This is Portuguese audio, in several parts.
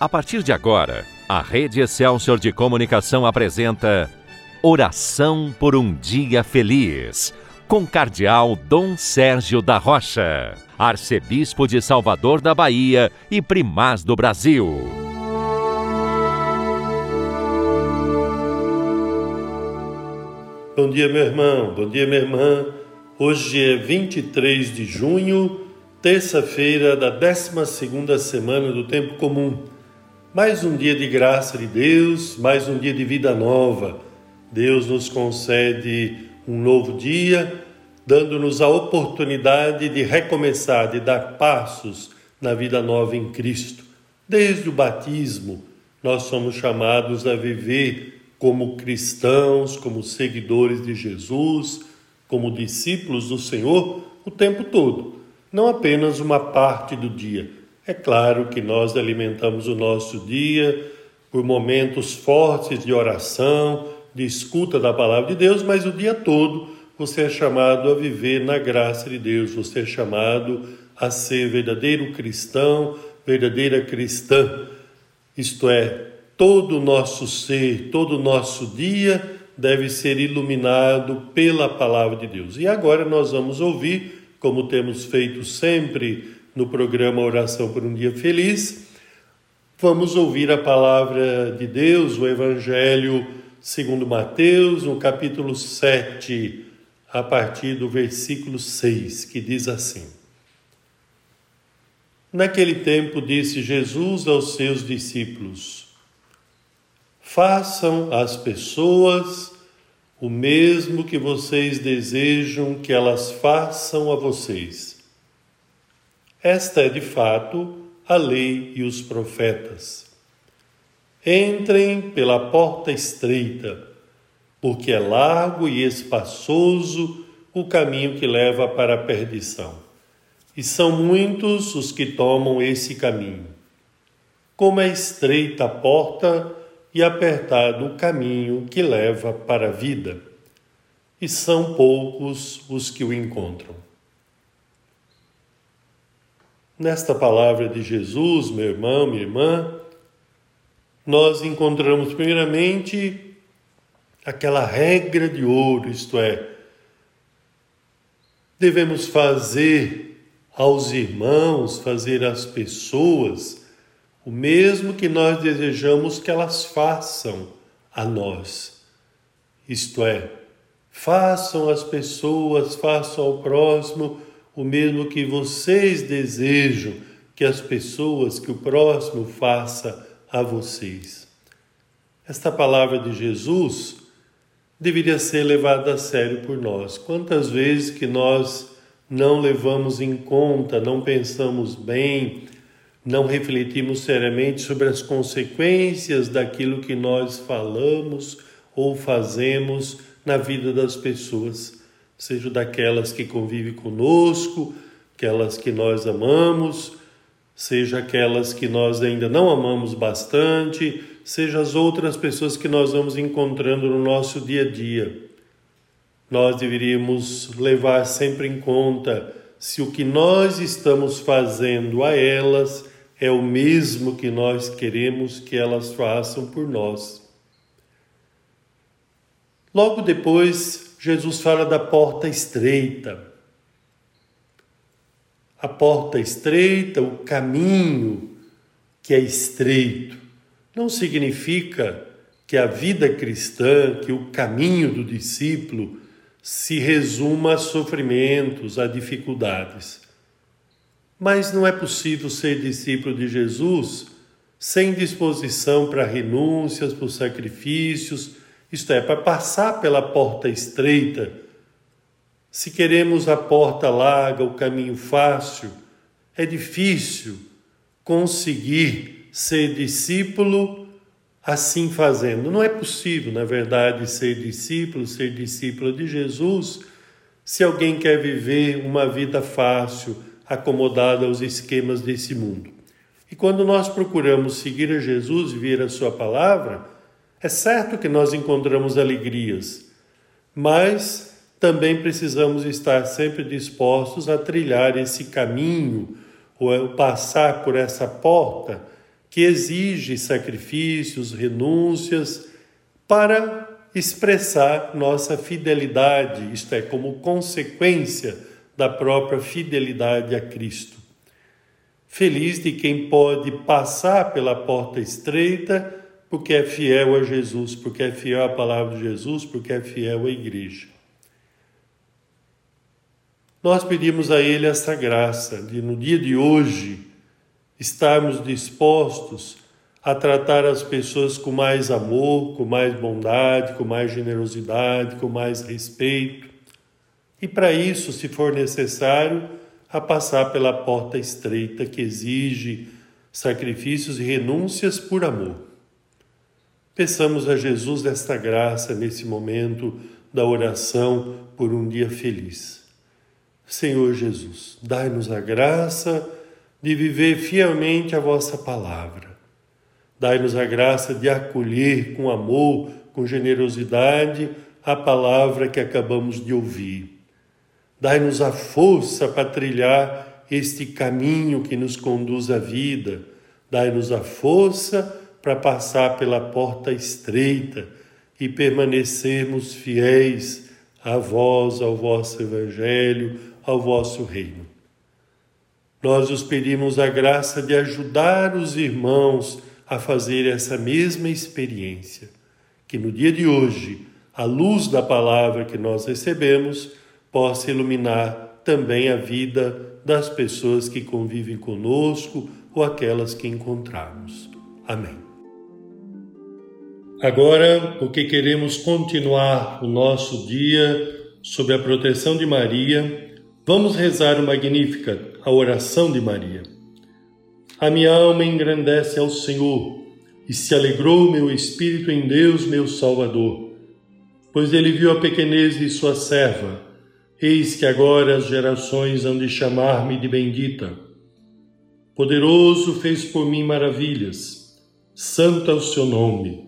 A partir de agora, a Rede Excelsior de Comunicação apresenta Oração por um Dia Feliz, com Cardeal Dom Sérgio da Rocha, Arcebispo de Salvador da Bahia e Primaz do Brasil. Bom dia, meu irmão, bom dia, minha irmã. Hoje é 23 de junho, terça-feira da 12 semana do Tempo Comum. Mais um dia de graça de Deus, mais um dia de vida nova. Deus nos concede um novo dia, dando-nos a oportunidade de recomeçar, de dar passos na vida nova em Cristo. Desde o batismo, nós somos chamados a viver como cristãos, como seguidores de Jesus, como discípulos do Senhor o tempo todo, não apenas uma parte do dia. É claro que nós alimentamos o nosso dia por momentos fortes de oração, de escuta da palavra de Deus, mas o dia todo você é chamado a viver na graça de Deus, você é chamado a ser verdadeiro cristão, verdadeira cristã. Isto é, todo o nosso ser, todo o nosso dia deve ser iluminado pela palavra de Deus. E agora nós vamos ouvir, como temos feito sempre no programa Oração por um Dia Feliz, vamos ouvir a palavra de Deus, o Evangelho segundo Mateus, no capítulo 7, a partir do versículo 6, que diz assim: Naquele tempo disse Jesus aos seus discípulos: Façam às pessoas o mesmo que vocês desejam que elas façam a vocês. Esta é de fato a lei e os profetas. Entrem pela porta estreita, porque é largo e espaçoso o caminho que leva para a perdição, e são muitos os que tomam esse caminho. Como é estreita a porta, e apertado o caminho que leva para a vida, e são poucos os que o encontram. Nesta palavra de Jesus, meu irmão, minha irmã, nós encontramos primeiramente aquela regra de ouro, isto é, devemos fazer aos irmãos, fazer às pessoas o mesmo que nós desejamos que elas façam a nós. Isto é, façam as pessoas, façam ao próximo o mesmo que vocês desejam que as pessoas, que o próximo faça a vocês. Esta palavra de Jesus deveria ser levada a sério por nós. Quantas vezes que nós não levamos em conta, não pensamos bem, não refletimos seriamente sobre as consequências daquilo que nós falamos ou fazemos na vida das pessoas, seja daquelas que convivem conosco, aquelas que nós amamos, seja aquelas que nós ainda não amamos bastante, seja as outras pessoas que nós vamos encontrando no nosso dia a dia. Nós deveríamos levar sempre em conta se o que nós estamos fazendo a elas é o mesmo que nós queremos que elas façam por nós. Logo depois, Jesus fala da porta estreita. A porta estreita, o caminho que é estreito, não significa que a vida cristã, que o caminho do discípulo se resuma a sofrimentos, a dificuldades. Mas não é possível ser discípulo de Jesus sem disposição para renúncias, por sacrifícios, isto é, para passar pela porta estreita. Se queremos a porta larga, o caminho fácil, é difícil conseguir ser discípulo assim fazendo. Não é possível, na verdade, ser discípulo, ser discípula de Jesus, se alguém quer viver uma vida fácil, acomodada aos esquemas desse mundo. E quando nós procuramos seguir a Jesus e ver a Sua palavra, é certo que nós encontramos alegrias, mas também precisamos estar sempre dispostos a trilhar esse caminho ou passar por essa porta que exige sacrifícios, renúncias, para expressar nossa fidelidade, isto é, como consequência da própria fidelidade a Cristo. Feliz de quem pode passar pela porta estreita, porque é fiel a Jesus, porque é fiel à palavra de Jesus, porque é fiel à igreja. Nós pedimos a Ele essa graça de, no dia de hoje, estarmos dispostos a tratar as pessoas com mais amor, com mais bondade, com mais generosidade, com mais respeito. E para isso, se for necessário, a passar pela porta estreita que exige sacrifícios e renúncias por amor. Peçamos a Jesus esta graça nesse momento da oração por um dia feliz. Senhor Jesus, dai-nos a graça de viver fielmente a vossa palavra. Dai-nos a graça de acolher com amor, com generosidade, a palavra que acabamos de ouvir. Dai-nos a força para trilhar este caminho que nos conduz à vida. Dai-nos a força para passar pela porta estreita e permanecermos fiéis a vós, ao vosso Evangelho, ao vosso reino. Nós os pedimos a graça de ajudar os irmãos a fazer essa mesma experiência, que no dia de hoje, a luz da palavra que nós recebemos possa iluminar também a vida das pessoas que convivem conosco ou aquelas que encontramos. Amém. Agora, porque queremos continuar o nosso dia sob a proteção de Maria, Vamos rezar o Magnífica, a oração de Maria. A minha alma engrandece ao Senhor e se alegrou meu espírito em Deus, meu Salvador, pois ele viu a pequenez de sua serva. Eis que agora as gerações hão de chamar-me de bendita. Poderoso fez por mim maravilhas, santo é o seu nome.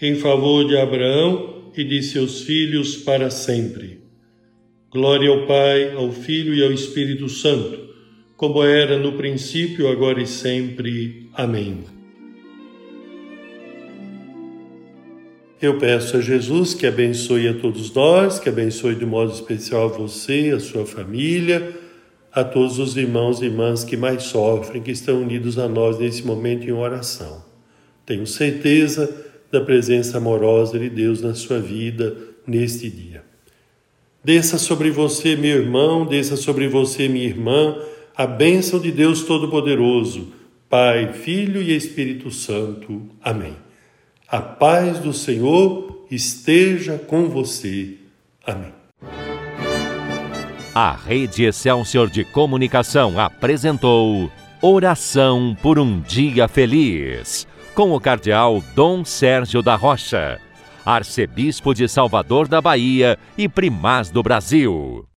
em favor de Abraão e de seus filhos para sempre. Glória ao Pai, ao Filho e ao Espírito Santo, como era no princípio, agora e sempre. Amém. Eu peço a Jesus que abençoe a todos nós, que abençoe de modo especial a você, a sua família, a todos os irmãos e irmãs que mais sofrem, que estão unidos a nós nesse momento em oração. Tenho certeza da presença amorosa de Deus na sua vida neste dia. Desça sobre você, meu irmão, desça sobre você, minha irmã, a bênção de Deus Todo-Poderoso, Pai, Filho e Espírito Santo. Amém. A paz do Senhor esteja com você. Amém. A Rede Excelsior de Comunicação apresentou Oração por um Dia Feliz, com o Cardeal Dom Sérgio da Rocha arcebispo de Salvador da Bahia e primaz do Brasil.